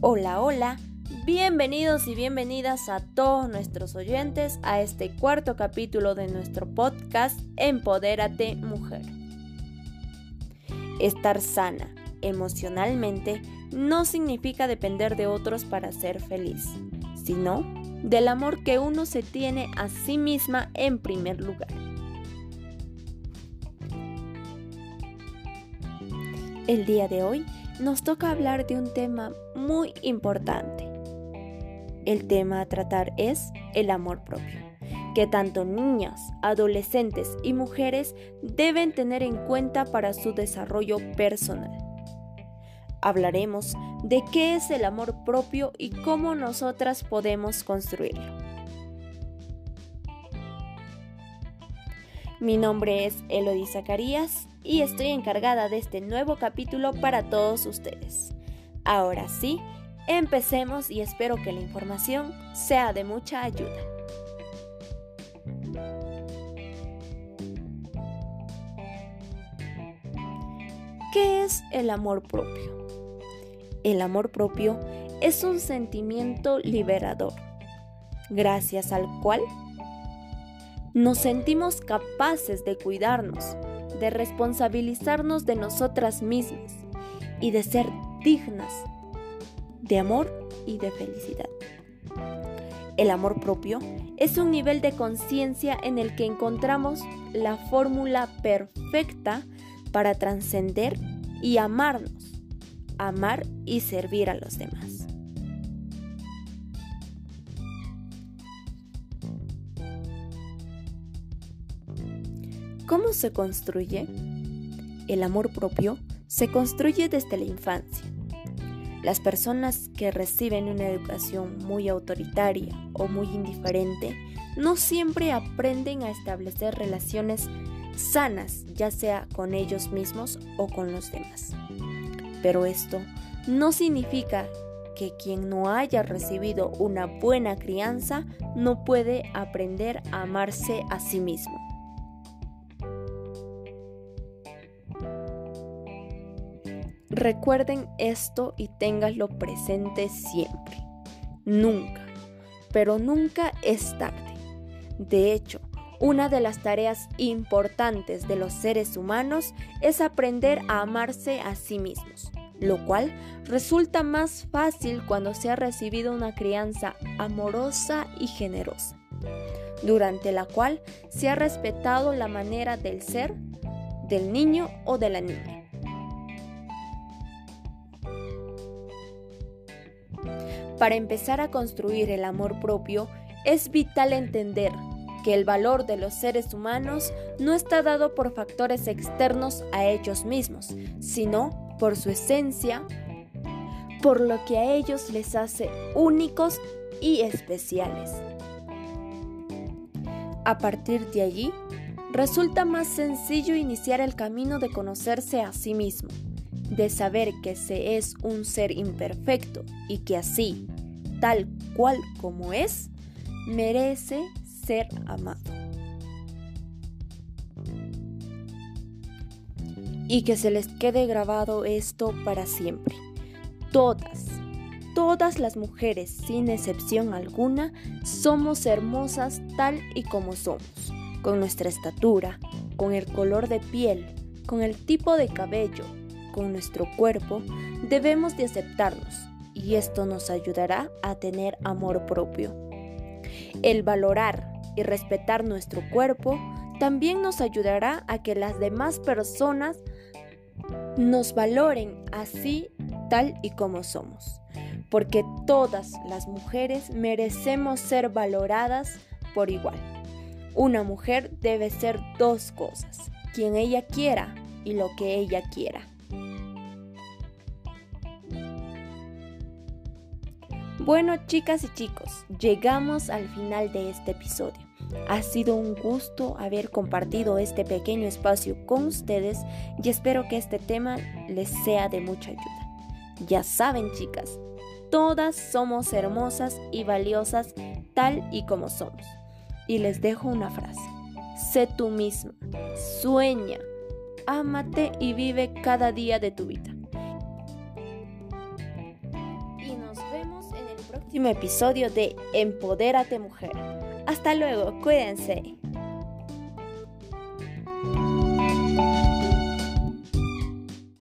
Hola, hola, bienvenidos y bienvenidas a todos nuestros oyentes a este cuarto capítulo de nuestro podcast Empodérate Mujer. Estar sana emocionalmente no significa depender de otros para ser feliz, sino del amor que uno se tiene a sí misma en primer lugar. El día de hoy nos toca hablar de un tema muy importante. El tema a tratar es el amor propio, que tanto niñas, adolescentes y mujeres deben tener en cuenta para su desarrollo personal. Hablaremos de qué es el amor propio y cómo nosotras podemos construirlo. Mi nombre es Elodie Zacarías y estoy encargada de este nuevo capítulo para todos ustedes. Ahora sí, empecemos y espero que la información sea de mucha ayuda. ¿Qué es el amor propio? El amor propio es un sentimiento liberador, gracias al cual nos sentimos capaces de cuidarnos, de responsabilizarnos de nosotras mismas y de ser dignas de amor y de felicidad. El amor propio es un nivel de conciencia en el que encontramos la fórmula perfecta para trascender y amarnos, amar y servir a los demás. ¿Cómo se construye? El amor propio se construye desde la infancia. Las personas que reciben una educación muy autoritaria o muy indiferente no siempre aprenden a establecer relaciones sanas, ya sea con ellos mismos o con los demás. Pero esto no significa que quien no haya recibido una buena crianza no puede aprender a amarse a sí mismo. Recuerden esto y ténganlo presente siempre. Nunca, pero nunca es tarde. De hecho, una de las tareas importantes de los seres humanos es aprender a amarse a sí mismos, lo cual resulta más fácil cuando se ha recibido una crianza amorosa y generosa, durante la cual se ha respetado la manera del ser del niño o de la niña Para empezar a construir el amor propio, es vital entender que el valor de los seres humanos no está dado por factores externos a ellos mismos, sino por su esencia, por lo que a ellos les hace únicos y especiales. A partir de allí, resulta más sencillo iniciar el camino de conocerse a sí mismo de saber que se es un ser imperfecto y que así, tal cual como es, merece ser amado. Y que se les quede grabado esto para siempre. Todas, todas las mujeres, sin excepción alguna, somos hermosas tal y como somos, con nuestra estatura, con el color de piel, con el tipo de cabello, nuestro cuerpo, debemos de aceptarnos y esto nos ayudará a tener amor propio. El valorar y respetar nuestro cuerpo también nos ayudará a que las demás personas nos valoren así tal y como somos. Porque todas las mujeres merecemos ser valoradas por igual. Una mujer debe ser dos cosas, quien ella quiera y lo que ella quiera. Bueno, chicas y chicos, llegamos al final de este episodio. Ha sido un gusto haber compartido este pequeño espacio con ustedes y espero que este tema les sea de mucha ayuda. Ya saben, chicas, todas somos hermosas y valiosas tal y como somos. Y les dejo una frase. Sé tú misma, sueña, ámate y vive cada día de tu vida. Próximo episodio de Empodérate Mujer. Hasta luego, cuídense.